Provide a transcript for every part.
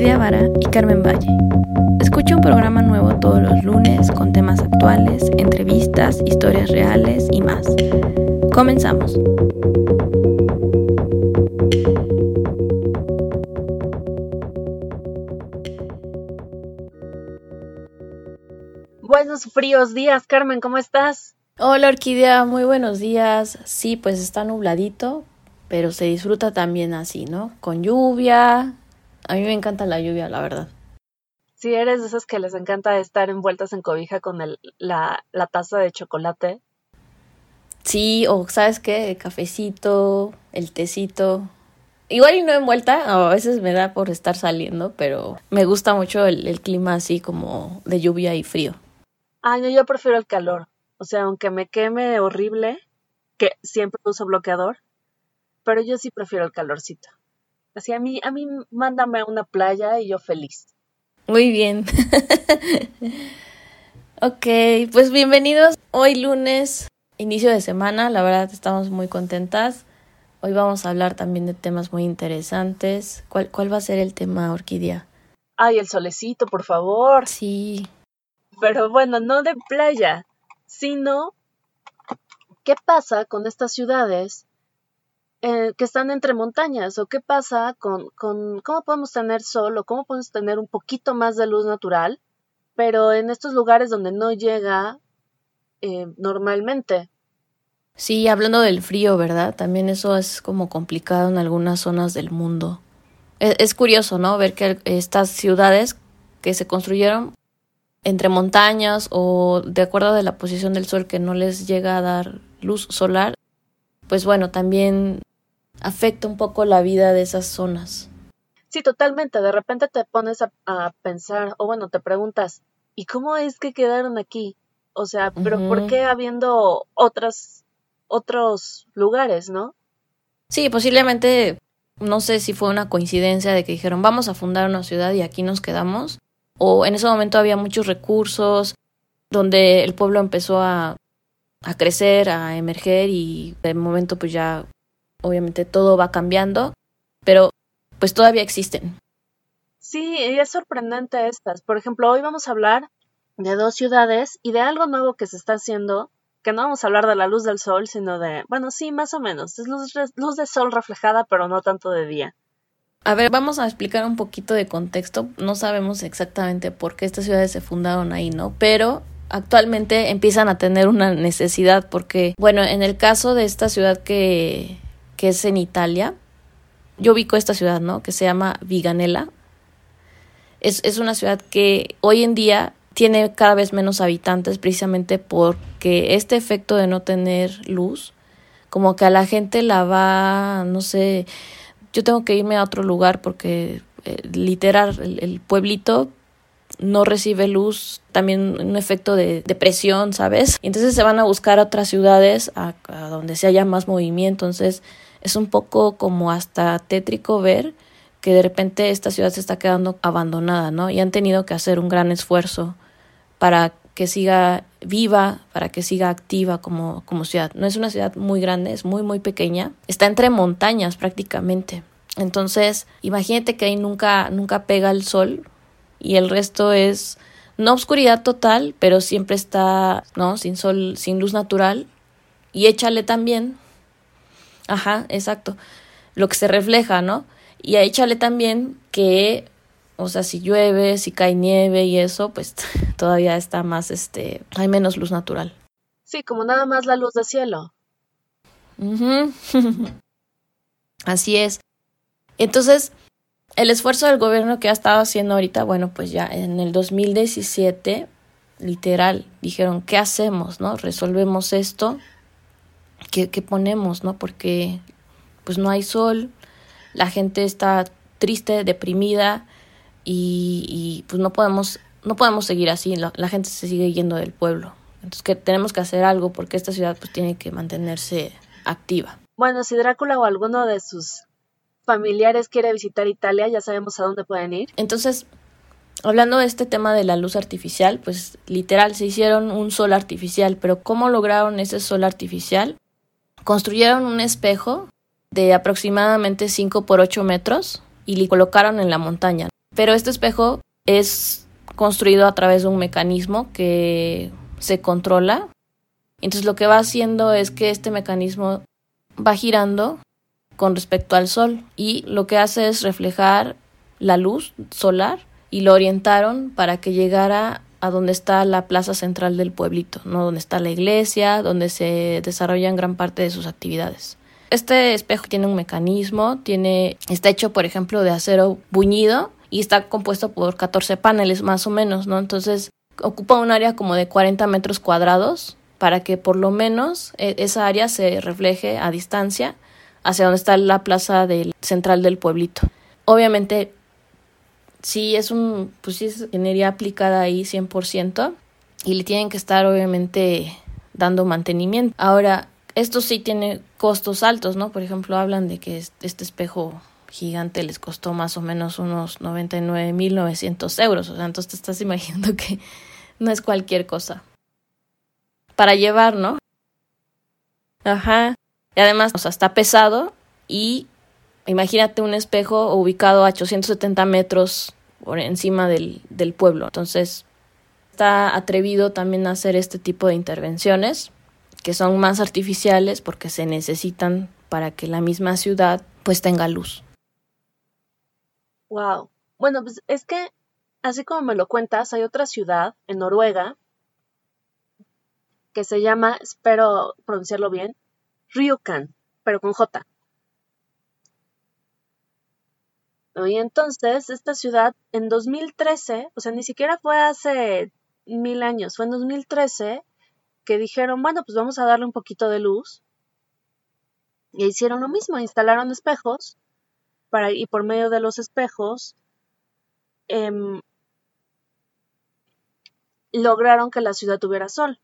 Orquídea Vara y Carmen Valle. Escucha un programa nuevo todos los lunes con temas actuales, entrevistas, historias reales y más. Comenzamos. Buenos fríos días, Carmen, ¿cómo estás? Hola Orquídea, muy buenos días. Sí, pues está nubladito, pero se disfruta también así, ¿no? Con lluvia. A mí me encanta la lluvia, la verdad. Si eres de esas que les encanta estar envueltas en cobija con el, la, la taza de chocolate. Sí, o sabes qué, el cafecito, el tecito. Igual y no envuelta, a veces me da por estar saliendo, pero me gusta mucho el, el clima así como de lluvia y frío. Ay, no, yo prefiero el calor. O sea, aunque me queme horrible, que siempre uso bloqueador, pero yo sí prefiero el calorcito. Así a mí, a mí mándame a una playa y yo feliz. Muy bien. ok, pues bienvenidos. Hoy lunes, inicio de semana, la verdad estamos muy contentas. Hoy vamos a hablar también de temas muy interesantes. ¿Cuál, cuál va a ser el tema, Orquídea? Ay, el solecito, por favor. Sí. Pero bueno, no de playa, sino ¿qué pasa con estas ciudades eh, que están entre montañas o qué pasa con, con cómo podemos tener sol o cómo podemos tener un poquito más de luz natural, pero en estos lugares donde no llega eh, normalmente. Sí, hablando del frío, ¿verdad? También eso es como complicado en algunas zonas del mundo. Es, es curioso, ¿no? Ver que estas ciudades que se construyeron entre montañas o de acuerdo a la posición del sol que no les llega a dar luz solar, pues bueno, también afecta un poco la vida de esas zonas. Sí, totalmente. De repente te pones a, a pensar, o bueno, te preguntas, ¿y cómo es que quedaron aquí? O sea, pero. ¿por qué habiendo otras, otros lugares, no? Sí, posiblemente, no sé si fue una coincidencia de que dijeron, vamos a fundar una ciudad y aquí nos quedamos, o en ese momento había muchos recursos donde el pueblo empezó a, a crecer, a emerger y de momento pues ya obviamente todo va cambiando, pero pues todavía existen. Sí, y es sorprendente estas. Por ejemplo, hoy vamos a hablar de dos ciudades y de algo nuevo que se está haciendo, que no vamos a hablar de la luz del sol, sino de, bueno, sí, más o menos, es luz, luz de sol reflejada, pero no tanto de día. A ver, vamos a explicar un poquito de contexto. No sabemos exactamente por qué estas ciudades se fundaron ahí, ¿no? Pero actualmente empiezan a tener una necesidad porque, bueno, en el caso de esta ciudad que, que es en Italia, yo ubico esta ciudad, ¿no? Que se llama Viganella. Es, es una ciudad que hoy en día tiene cada vez menos habitantes precisamente porque este efecto de no tener luz, como que a la gente la va, no sé, yo tengo que irme a otro lugar porque eh, literal el, pueblito no recibe luz, también un efecto de depresión, ¿sabes? Y entonces se van a buscar a otras ciudades a donde se haya más movimiento, entonces es un poco como hasta tétrico ver que de repente esta ciudad se está quedando abandonada, ¿no? Y han tenido que hacer un gran esfuerzo para que siga viva, para que siga activa como, como ciudad. No es una ciudad muy grande, es muy, muy pequeña. Está entre montañas prácticamente. Entonces, imagínate que ahí nunca, nunca pega el sol y el resto es no oscuridad total, pero siempre está, ¿no? Sin sol, sin luz natural. Y échale también. Ajá, exacto. Lo que se refleja, ¿no? Y échale también que o sea, si llueve, si cae nieve y eso, pues todavía está más, este, hay menos luz natural. Sí, como nada más la luz del cielo. Ujú. Así es. Entonces, el esfuerzo del gobierno que ha estado haciendo ahorita, bueno, pues ya en el 2017, literal, dijeron, ¿qué hacemos, no? Resolvemos esto, ¿qué, qué ponemos, no? Porque, pues no hay sol, la gente está triste, deprimida, y, y, pues no podemos no podemos seguir así la, la, gente se sigue yendo del pueblo. Entonces que tenemos que hacer algo porque esta ciudad pues tiene que mantenerse activa. Bueno si Drácula o alguno de sus familiares quiere visitar Italia ya sabemos a dónde pueden ir. Entonces hablando de este tema de la luz artificial pues literal se hicieron un sol artificial pero cómo lograron ese sol artificial construyeron un espejo de aproximadamente 5 por 8 metros y le colocaron en la montaña Pero este espejo es construido a través de un mecanismo que se controla. Entonces lo que va haciendo es que este mecanismo va girando con respecto al sol y lo que hace es reflejar la luz solar y lo orientaron para que llegara a donde está la plaza central del pueblito, ¿no? donde está la iglesia, donde se desarrollan gran parte de sus actividades. Este espejo tiene un mecanismo, tiene, está hecho, por ejemplo, de acero buñido y está compuesto por 14 paneles más o menos, ¿no? Entonces ocupa un área como de 40 metros cuadrados para que por lo menos e, esa área se refleje a distancia hacia donde está la plaza central del pueblito. Obviamente, sí es un, pues sí es ingeniería aplicada ahí 100% y le tienen que estar obviamente dando mantenimiento. Ahora, esto sí tiene costos altos, ¿no? Por ejemplo, hablan de que este espejo gigante les costó más o menos unos 99.900 euros. O sea, entonces te estás imaginando que no es cualquier cosa. Para llevar, ¿no? Ajá. Y además, o sea, está pesado y imagínate un espejo ubicado a 870 metros por encima del, del pueblo. Entonces, está atrevido también a hacer este tipo de intervenciones que son más artificiales porque se necesitan para que la misma ciudad pues tenga luz. Wow. Bueno, pues es que, así como me lo cuentas, hay otra ciudad en Noruega que se llama, espero pronunciarlo bien, Ryukan, pero con J. Y entonces, esta ciudad en 2013, o sea, ni siquiera fue hace mil años, fue en 2013 que dijeron, bueno, pues vamos a darle un poquito de luz. Y hicieron lo mismo, instalaron espejos para, y por medio de los espejos em, lograron que la ciudad tuviera sol.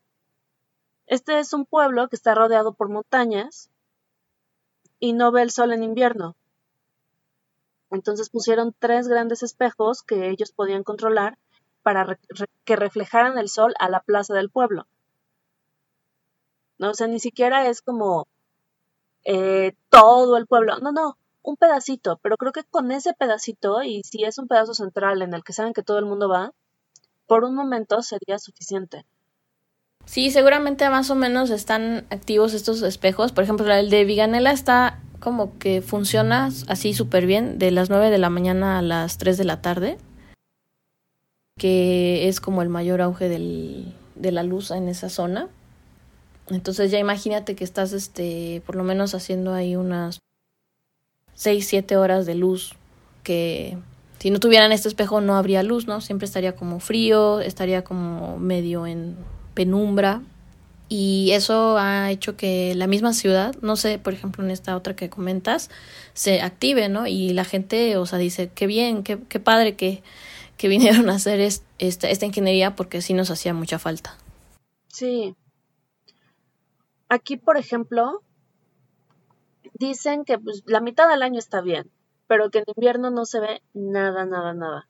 Este es un pueblo que está rodeado por montañas y no ve el sol en invierno. Entonces pusieron tres grandes espejos que ellos podían controlar para que reflejaran el sol a la plaza del pueblo. ¿No? O sea, ni siquiera es como eh, todo el pueblo. No, no, un pedacito, pero creo que con ese pedacito, y si es un pedazo central en el que saben que todo el mundo va, por un momento sería suficiente. Sí, seguramente más o menos están activos estos espejos. Por ejemplo, el de Viganela está como que funciona así súper bien de las 9 de la mañana a las 3 de la tarde, que es como el mayor auge del, de la luz en esa zona. Entonces ya imagínate que estás este por lo menos haciendo ahí unas 6, 7 horas de luz que si no tuvieran este espejo no habría luz, ¿no? Siempre estaría como frío, estaría como medio en penumbra y eso ha hecho que la misma ciudad, no sé, por ejemplo en esta otra que comentas, se active, ¿no? Y la gente, o sea, dice, qué bien, qué, qué padre que, que vinieron a hacer esta, esta ingeniería porque sí nos hacía mucha falta. Sí. Aquí, por ejemplo, dicen que pues, la mitad del año está bien, pero que en invierno no se ve nada, nada, nada.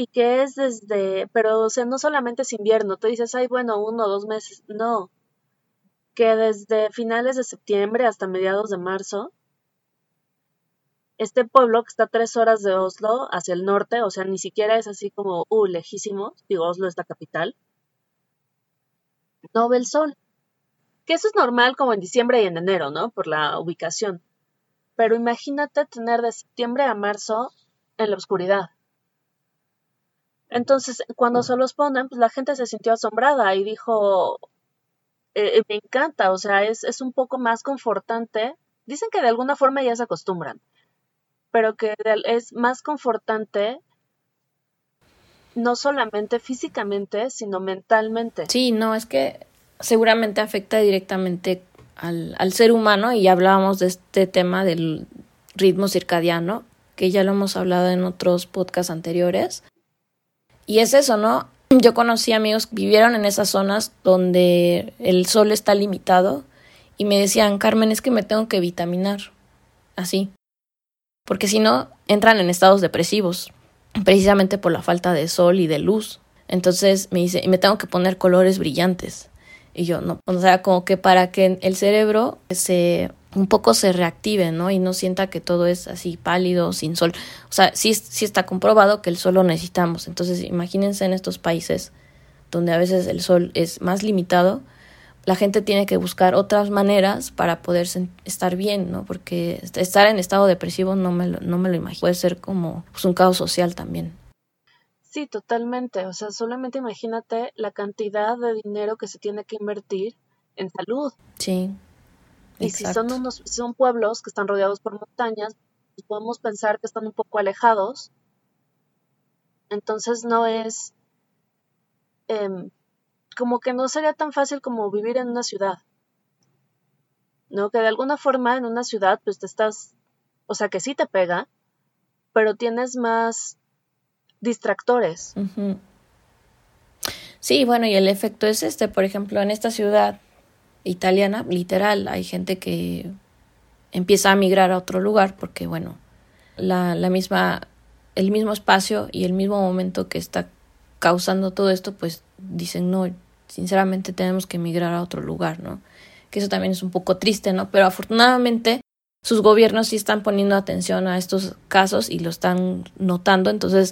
Y que es desde, pero o sea, no solamente es invierno, tú dices, ay, bueno, uno o dos meses, no. Que desde finales de septiembre hasta mediados de marzo, este pueblo que está a tres horas de Oslo hacia el norte, o sea, ni siquiera es así como, uh, lejísimo, digo, Oslo es la capital, no ve el sol que eso es normal como en diciembre y en enero, ¿no? Por la ubicación. Pero imagínate tener de septiembre a marzo en la oscuridad. Entonces, cuando se los ponen, pues la gente se sintió asombrada y dijo, eh, eh, me encanta, o sea, es, es un poco más confortante. Dicen que de alguna forma ya se acostumbran, pero que es más confortante no solamente físicamente, sino mentalmente. Sí, no, es que seguramente afecta directamente al, al ser humano y ya hablábamos de este tema del ritmo circadiano, que ya lo hemos hablado en otros podcasts anteriores. Y es eso, ¿no? Yo conocí amigos que vivieron en esas zonas donde el sol está limitado y me decían, Carmen, es que me tengo que vitaminar. Así. Porque si no, entran en estados depresivos, precisamente por la falta de sol y de luz. Entonces me dice, me tengo que poner colores brillantes. Y yo no, o sea, como que para que el cerebro se un poco se reactive, ¿no? Y no sienta que todo es así pálido, sin sol. O sea, sí, sí está comprobado que el sol lo necesitamos. Entonces, imagínense en estos países donde a veces el sol es más limitado, la gente tiene que buscar otras maneras para poder estar bien, ¿no? Porque estar en estado depresivo no me lo, no me lo imagino. Puede ser como pues, un caos social también. Sí, totalmente. O sea, solamente imagínate la cantidad de dinero que se tiene que invertir en salud. Sí. Y si son unos, son pueblos que están rodeados por montañas, pues podemos pensar que están un poco alejados. Entonces no es em, como que no sería tan fácil como vivir en una ciudad. ¿No? Que de alguna forma en una ciudad pues te estás, o sea que sí te pega, pero tienes más distractores. Sí, bueno, y el efecto es este, por ejemplo, en esta ciudad italiana, literal, hay gente que empieza a migrar a otro lugar porque, bueno, la, la misma, el mismo espacio y el mismo momento que está causando todo esto, pues dicen, no, sinceramente tenemos que emigrar a otro lugar, ¿no? Que eso también es un poco triste, ¿no? Pero afortunadamente sus gobiernos sí están poniendo atención a estos casos y lo están notando, entonces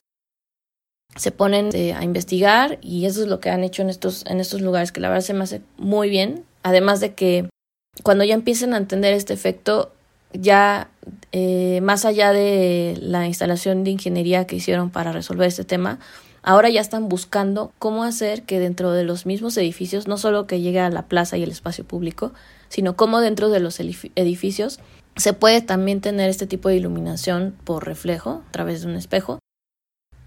se ponen eh, a investigar y eso es lo que han hecho en estos, en estos lugares, que la verdad se me hace muy bien, además de que cuando ya empiecen a entender este efecto, ya eh, más allá de la instalación de ingeniería que hicieron para resolver este tema, Ahora ya están buscando cómo hacer que dentro de los mismos edificios, no solo que llegue a la plaza y el espacio público, sino cómo dentro de los edificios se puede también tener este tipo de iluminación por reflejo a través de un espejo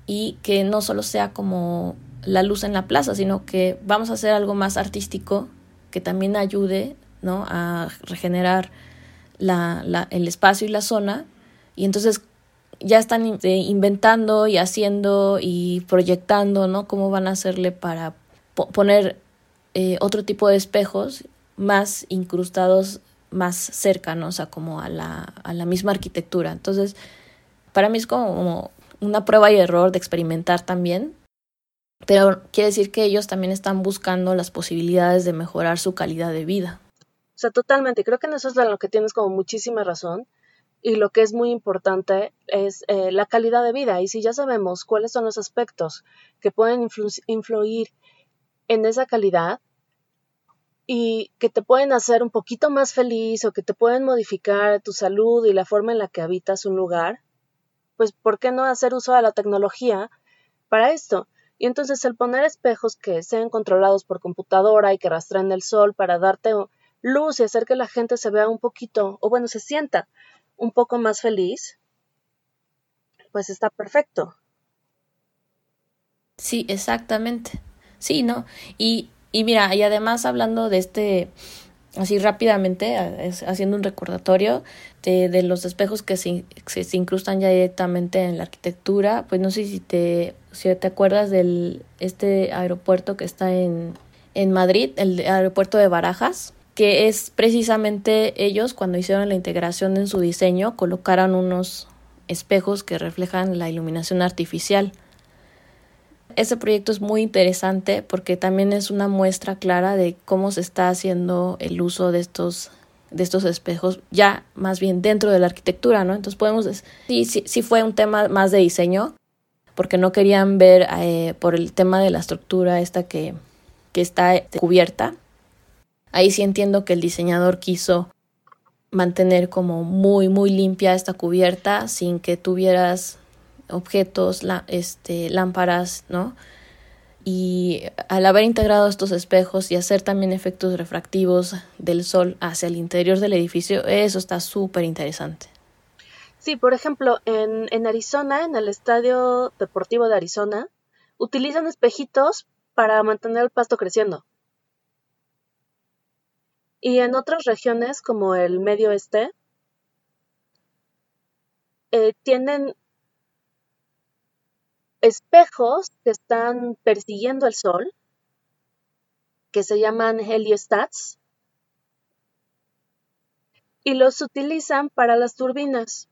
y que no solo sea como la luz en la plaza, sino que vamos a hacer algo más artístico que también ayude ¿no? a regenerar la, la, el espacio y la zona y entonces ya están este, inventando y haciendo y proyectando, ¿no? Cómo van a hacerle para poner eh, otro tipo de espejos más incrustados más cercanos a como a la, a la misma arquitectura. Entonces, para mí es como una prueba y error de experimentar también, pero quiere decir que ellos también están buscando las posibilidades de mejorar su calidad de vida. O sea, totalmente, creo que en eso es lo que tienes como muchísima razón y lo que es muy importante es eh, la calidad de vida. Y si ya sabemos cuáles son los aspectos que pueden influir en esa calidad y que te pueden hacer un poquito más feliz o que te pueden modificar tu salud y la forma en la que habitas un lugar, pues ¿por qué no hacer uso de la tecnología para esto? Y entonces el poner espejos que sean controlados por computadora y que rastren el sol para darte luz y hacer que la gente se vea un poquito, o bueno, se sienta un poco más feliz, pues está perfecto. Sí, exactamente. Sí, ¿no? Y, y mira, y además hablando de este, así rápidamente, haciendo un recordatorio de, los espejos que se, se, incrustan ya directamente en la arquitectura, pues no sé si te, si te acuerdas del este aeropuerto que está en, en Madrid, el aeropuerto de Barajas que es precisamente ellos cuando hicieron la integración en su diseño colocaron unos espejos que reflejan la iluminación artificial. Ese proyecto es muy interesante porque también es una muestra clara de cómo se está haciendo el uso de estos de estos espejos ya más bien dentro de la arquitectura, ¿no? Entonces podemos decir, sí, sí, sí fue un tema más de diseño, porque no querían ver eh, por el tema de la estructura esta que, que está cubierta, Ahí sí entiendo que el diseñador quiso mantener como muy, muy limpia esta cubierta sin que tuvieras objetos, este, lámparas, ¿no? Y al haber integrado estos espejos y hacer también efectos refractivos del sol hacia el interior del edificio, eso está súper interesante. Sí, por ejemplo, en, en Arizona, en el Estadio Deportivo de Arizona, utilizan espejitos para mantener el pasto creciendo. Y en otras regiones, como el Medio Oeste, eh, tienen espejos que están persiguiendo el sol, que se llaman heliostats, y los utilizan para las turbinas,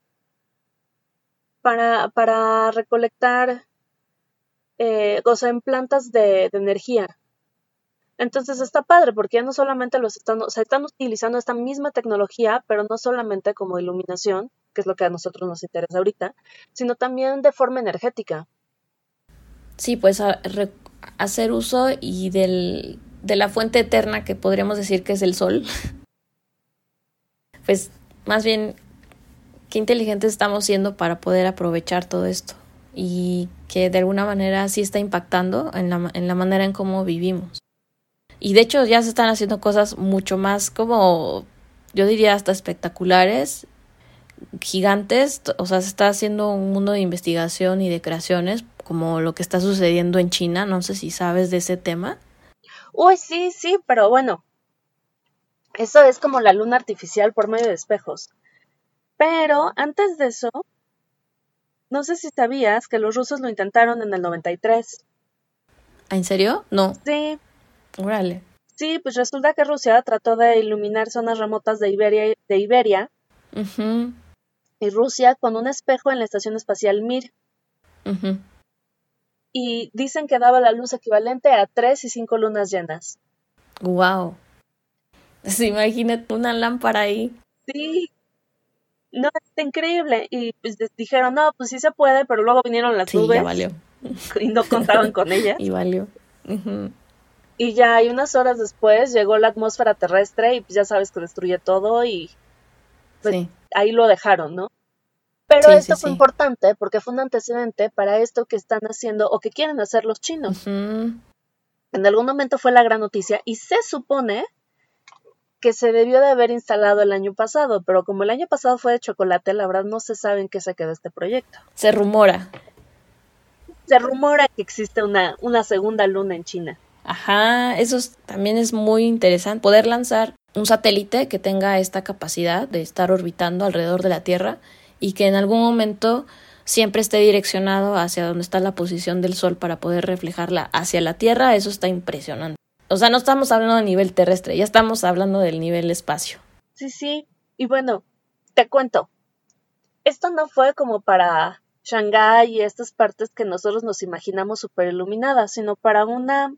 para, para recolectar, eh, o sea, en plantas de energía Entonces está padre porque ya no solamente los están, o están utilizando esta misma tecnología, pero no solamente como iluminación, que es lo que a nosotros nos interesa ahorita, sino también de forma energética. Sí, pues hacer uso y del, de la fuente eterna que podríamos decir que es el sol. pues más bien, qué inteligentes estamos siendo para poder aprovechar todo esto y que de alguna manera sí está impactando en la, en la manera en cómo vivimos. Y de hecho ya se están haciendo cosas mucho más como, yo diría hasta espectaculares, gigantes, o sea, se está haciendo un mundo de investigación y de creaciones, como lo que está sucediendo en China, no sé si sabes de ese tema. Uy, sí, sí, pero bueno, eso es como la luna artificial por medio de espejos. Pero antes de eso, no sé si sabías que los rusos lo intentaron en el 93. ¿En serio? No. Sí, Órale. Sí, pues resulta que Rusia trató de iluminar zonas remotas de Iberia, de Iberia y Rusia con un espejo en la estación espacial Mir. Y dicen que daba la luz equivalente a tres y cinco lunas llenas. Wow. Se imagínate una lámpara ahí. Sí. No, es increíble. Y pues dijeron, no, pues sí se puede, pero luego vinieron las sí, Ya valió. Y no contaban con ellas. y valió. Y ya hay unas horas después llegó la atmósfera terrestre y pues ya sabes que destruye todo y pues, ahí lo dejaron, ¿no? Pero esto fue importante porque fue un antecedente para esto que están haciendo o que quieren hacer los chinos. En algún momento fue la gran noticia y se supone que se debió de haber instalado el año pasado, pero como el año pasado fue de chocolate, la verdad no se sabe en qué se quedó este proyecto. Se rumora. Se rumora que existe una, una segunda luna en China. Ajá, eso también es muy interesante. Poder lanzar un satélite que tenga esta capacidad de estar orbitando alrededor de la Tierra y que en algún momento siempre esté direccionado hacia donde está la posición del Sol para poder reflejarla hacia la Tierra, eso está impresionante. O sea, no estamos hablando de nivel terrestre, ya estamos hablando del nivel espacio. Sí, sí. Y bueno, te cuento. Esto no fue como para Shanghái y estas partes que nosotros nos imaginamos super iluminadas, sino para una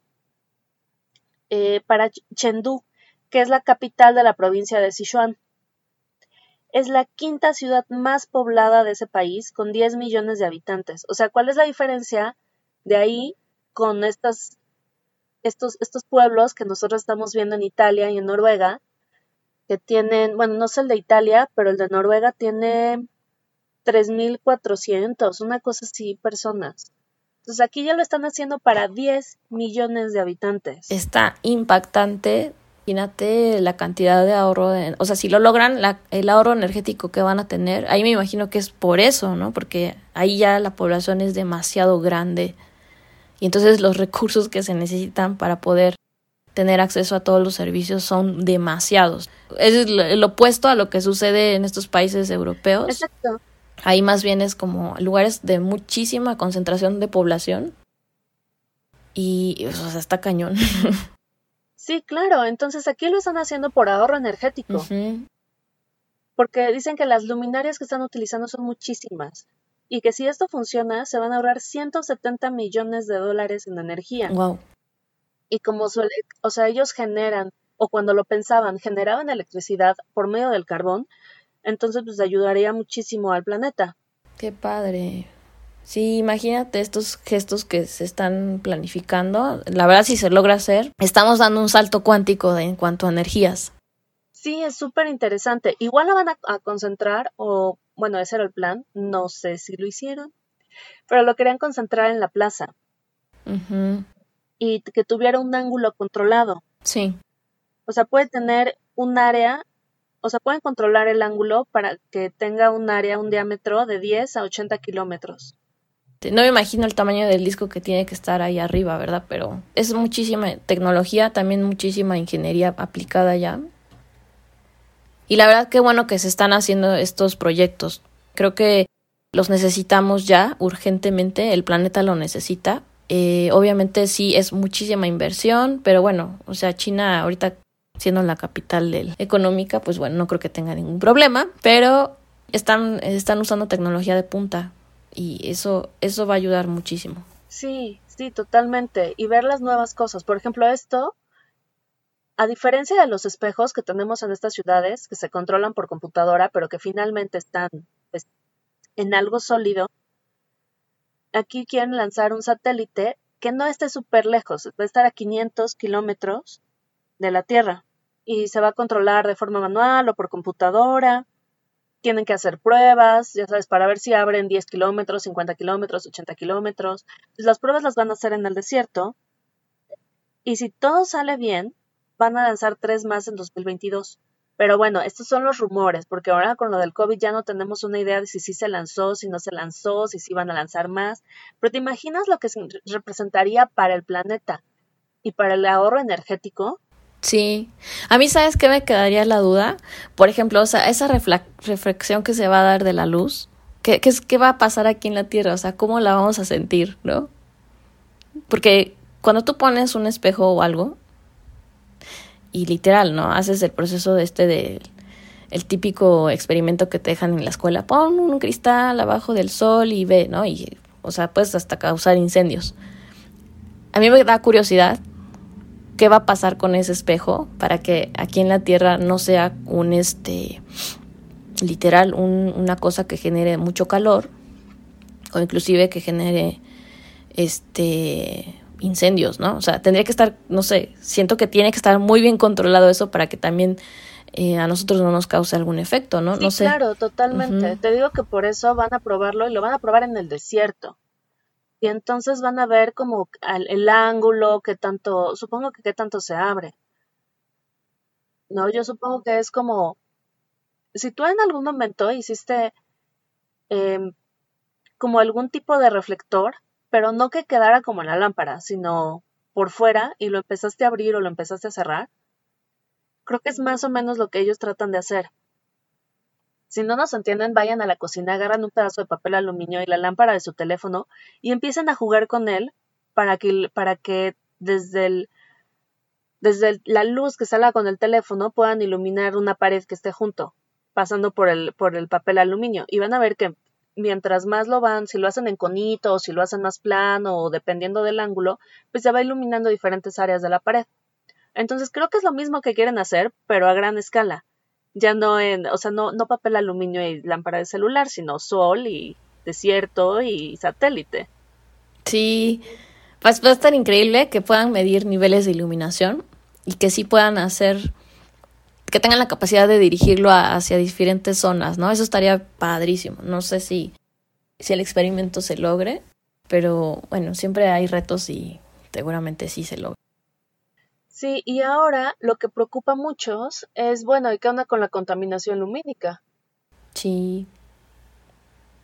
eh, para Chengdu, que es la capital de la provincia de Sichuan. Es la quinta ciudad más poblada de ese país, con 10 millones de habitantes. O sea, ¿cuál es la diferencia de ahí con estas, estos, estos pueblos que nosotros estamos viendo en Italia y en Noruega? Que tienen, bueno, no sé el de Italia, pero el de Noruega tiene 3.400, una cosa así, personas. Entonces aquí ya lo están haciendo para 10 millones de habitantes. Está impactante. Imagínate la cantidad de ahorro, o sea, si lo logran, la, el ahorro energético que van a tener, ahí me imagino que es por eso, ¿no? Porque ahí ya la población es demasiado grande y entonces los recursos que se necesitan para poder tener acceso a todos los servicios son demasiados. Es el opuesto a lo que sucede en estos países europeos. Exacto. Ahí más bien es como lugares de muchísima concentración de población. Y, o sea, está cañón. Sí, claro. Entonces aquí lo están haciendo por ahorro energético. Porque dicen que las luminarias que están utilizando son muchísimas. Y que si esto funciona, se van a ahorrar 170 millones de dólares en energía. Wow. Y como suele, o sea, ellos generan, o cuando lo pensaban, generaban electricidad por medio del carbón, entonces pues ayudaría muchísimo al planeta. Qué padre. Sí, imagínate estos gestos que se están planificando. La verdad, si se logra hacer, estamos dando un salto cuántico en cuanto a energías. Sí, es súper interesante. Igual la van a, concentrar, o bueno, ese era el plan, no sé si lo hicieron, pero lo querían concentrar en la plaza. Y que tuviera un ángulo controlado. Sí. O sea, puede tener un área o sea, pueden controlar el ángulo para que tenga un área, un diámetro de 10 a 80 kilómetros. No me imagino el tamaño del disco que tiene que estar ahí arriba, ¿verdad? Pero es muchísima tecnología, también muchísima ingeniería aplicada ya. Y la verdad que bueno que se están haciendo estos proyectos. Creo que los necesitamos ya urgentemente, el planeta lo necesita. Eh, obviamente sí es muchísima inversión, pero bueno, o sea, China ahorita siendo la capital del, económica, pues bueno, no creo que tenga ningún problema, pero están, están usando tecnología de punta y eso, eso va a ayudar muchísimo. Sí, sí, totalmente. Y ver las nuevas cosas. Por ejemplo, esto a diferencia de los espejos que tenemos en estas ciudades, que se controlan por computadora, pero que finalmente están pues, en algo sólido, aquí quieren lanzar un satélite que no esté súper lejos, va a estar a 500 kilómetros de la Tierra y se va a controlar de forma manual o por computadora. Tienen que hacer pruebas, ya sabes, para ver si abren 10 kilómetros, 50 kilómetros, 80 kilómetros. Pues las pruebas las van a hacer en el desierto. Y si todo sale bien, van a lanzar tres más en 2022. Pero bueno, estos son los rumores, porque ahora con lo del COVID ya no tenemos una idea de si sí se lanzó, si no se lanzó, si sí van a lanzar más. Pero ¿te imaginas lo que representaría para el planeta y para el ahorro energético? Sí. A mí, ¿sabes qué me quedaría la duda? Por ejemplo, o sea, esa reflexión que se va a dar de la luz, ¿qué, qué, ¿qué va a pasar aquí en la Tierra? O sea, ¿cómo la vamos a sentir, no? Porque cuando tú pones un espejo o algo, y literal, ¿no? Haces el proceso de este de el típico experimento que te dejan en la escuela, pon un cristal abajo del sol y ve, ¿no? Y, o sea, puedes hasta causar incendios. A mí me da curiosidad qué va a pasar con ese espejo para que aquí en la Tierra no sea un, este, literal, un, una cosa que genere mucho calor o inclusive que genere, este, incendios, ¿no? O sea, tendría que estar, no sé, siento que tiene que estar muy bien controlado eso para que también eh, a nosotros no nos cause algún efecto, ¿no? no sé. Claro, totalmente. Te digo que por eso van a probarlo y lo van a probar en el desierto. Y entonces van a ver como el, ángulo, que tanto, supongo que qué tanto se abre. No, yo supongo que es como, si tú en algún momento hiciste em, como algún tipo de reflector, pero no que quedara como en la lámpara, sino por fuera y lo empezaste a abrir o lo empezaste a cerrar. Creo que es más o menos lo que ellos tratan de hacer. Si no nos entienden, vayan a la cocina, agarran un pedazo de papel aluminio y la lámpara de su teléfono y empiecen a jugar con él para que, para que desde, el, desde la luz que salga con el teléfono puedan iluminar una pared que esté junto, pasando por el, por el papel aluminio. Y van a ver que mientras más lo van, si lo hacen en conito o si lo hacen más plano o dependiendo del ángulo, pues se va iluminando diferentes áreas de la pared. Entonces creo que es lo mismo que quieren hacer, pero a gran escala. Ya no en, o sea, no, no papel aluminio y lámpara de celular, sino sol y desierto y satélite. Sí, pues va a estar increíble que puedan medir niveles de iluminación y que sí puedan hacer que tengan la capacidad de dirigirlo hacia diferentes zonas, ¿no? Eso estaría padrísimo. No sé si, si el experimento se logre, pero bueno, siempre hay retos y seguramente sí se logra. Sí, y ahora lo que preocupa a muchos es, bueno, ¿y qué onda con la contaminación lumínica? Sí.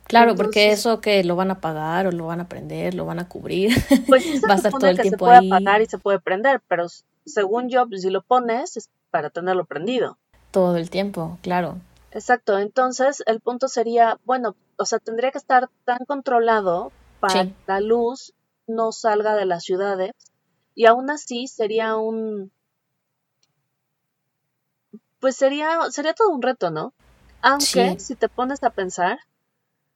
Claro, porque eso que lo van a apagar o lo van a prender, lo van a cubrir, pues va a estar todo el tiempo se puede apagar y se puede prender, pero según yo, pues, si lo pones es para tenerlo prendido. Todo el tiempo, claro. Exacto, entonces el punto sería, bueno, o sea, tendría que estar tan controlado para que la luz no salga de las ciudades y aún así sería un pues sería sería todo un reto, ¿no? Aunque si te pones a pensar,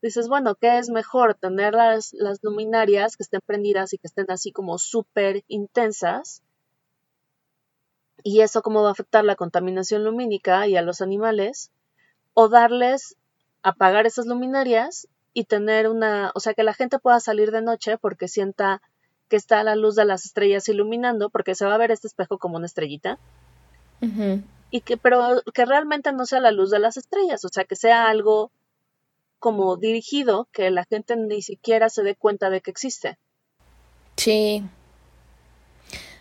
dices, bueno, ¿qué es mejor? Tener las, las luminarias que estén prendidas y que estén así como súper intensas y eso cómo va a afectar la contaminación lumínica y a los animales, o darles apagar esas luminarias y tener una, o sea, que la gente pueda salir de noche porque sienta que está la luz de las estrellas iluminando, porque se va a ver este espejo como una estrellita. Y que, pero que realmente no sea la luz de las estrellas, o sea, que sea algo como dirigido, que la gente ni siquiera se dé cuenta de que existe. Sí,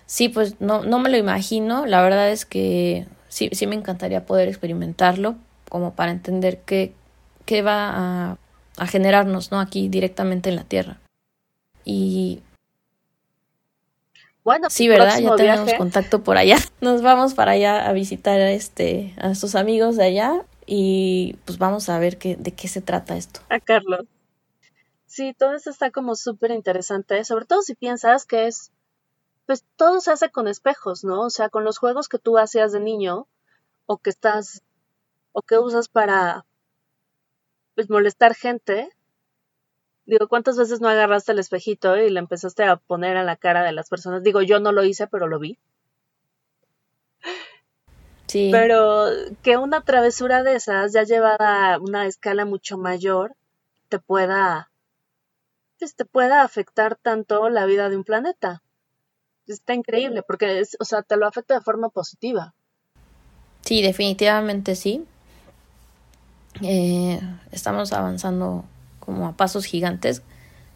Sí, pues no, no me lo imagino. La verdad es que sí, sí me encantaría poder experimentarlo, como para entender qué, qué va a, a generarnos, ¿no? Aquí directamente en la Tierra. Y bueno, sí, ¿verdad? Ya tenemos contacto por allá. Nos vamos para allá a visitar a este a nuestros amigos de allá y pues vamos a ver qué, de qué se trata esto. A Carlos. Sí, todo esto está como súper interesante, sobre todo si piensas que es pues todo se hace con espejos, ¿no? O sea, con los juegos que tú hacías de niño o que estás o que usas para pues molestar gente. Digo, ¿cuántas veces no agarraste el espejito y le empezaste a poner a la cara de las personas? Digo, yo no lo hice, pero lo vi. Sí. Pero que una travesura de esas, ya llevada a una escala mucho mayor, te pueda, pues te pueda afectar tanto la vida de un planeta. Está increíble, porque, es, o sea, te lo afecta de forma positiva. Sí, definitivamente sí. Eh, estamos avanzando como a pasos gigantes.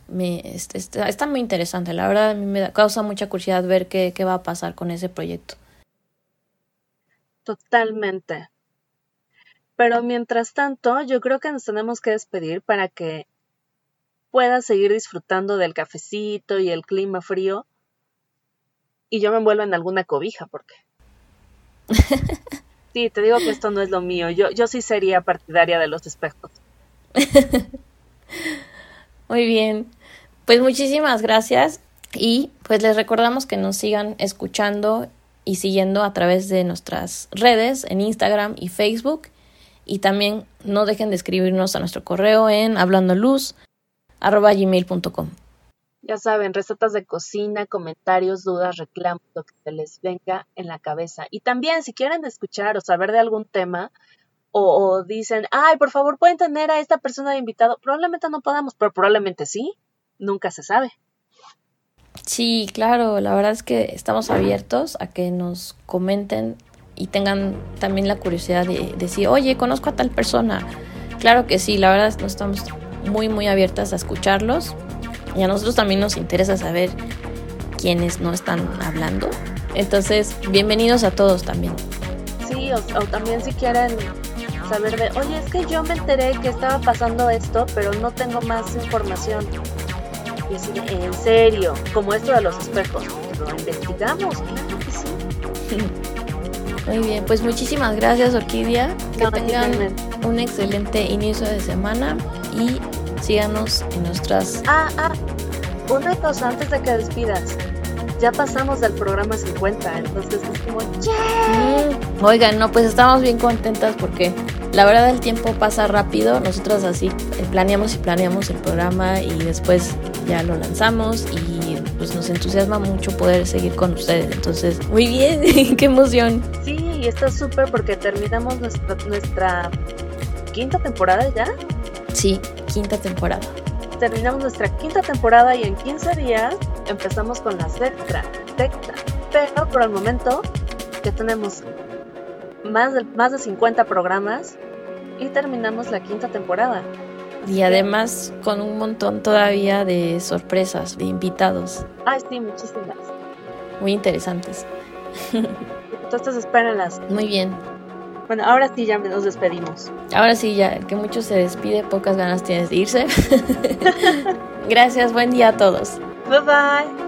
Me, este, está, está, muy interesante, la verdad a mí me causa mucha curiosidad ver qué, qué va a pasar con ese proyecto. Totalmente. Pero mientras tanto, yo creo que nos tenemos que despedir para que puedas seguir disfrutando del cafecito y el clima frío y yo me envuelvo en alguna cobija porque sí, te digo que esto no es lo mío. Yo, yo sí sería partidaria de los espejos. Muy bien. Pues muchísimas gracias y pues les recordamos que nos sigan escuchando y siguiendo a través de nuestras redes en Instagram y Facebook. Y también no dejen de escribirnos a nuestro correo en hablandoluz.gmail.com. Ya saben, recetas de cocina, comentarios, dudas, reclamos, lo que se les venga en la cabeza. Y también, si quieren escuchar o saber de algún tema, o, o, dicen, ay, por favor, pueden tener a esta persona de invitado, probablemente no podamos, pero probablemente sí, nunca se sabe. Sí, claro, la verdad es que estamos abiertos a que nos comenten y tengan también la curiosidad de decir, oye, conozco a tal persona. Claro que sí, la verdad es que estamos muy, muy abiertas a escucharlos y a nosotros también nos interesa saber quiénes no están hablando. Entonces, bienvenidos a todos también. Sí, o, o también si quieren saber de, oye, es que yo me enteré que estaba pasando esto, pero no tengo más información y decir, en serio, como esto de los espejos, lo investigamos, claro que sí. Muy bien, pues muchísimas gracias Orquídea. Que tengan un excelente inicio de semana y síganos en nuestras... Ah, ah, una cosa antes de que despidas. Ya pasamos del programa 50, entonces es como... Mm, oigan, no, pues estamos bien contentas porque la verdad el tiempo pasa rápido. Nosotros así eh, planeamos y planeamos el programa y después ya lo lanzamos y pues nos entusiasma mucho poder seguir con ustedes. Entonces, muy bien, qué emoción. Sí, y está súper porque terminamos nuestra, nuestra quinta temporada ya. Sí, quinta temporada. Terminamos nuestra quinta temporada y en 15 días empezamos con la sexta, sexta. Pero por el momento ya tenemos más de, más de 50 programas y terminamos la quinta temporada. Y además con un montón todavía de sorpresas, de invitados. Ay, sí, muchísimas. Muy interesantes. Entonces espérenlas. Muy bien. Bueno, ahora sí ya nos despedimos. Ahora sí ya, que mucho se despide, pocas ganas tienes de irse. Gracias, buen día a todos. Bye bye.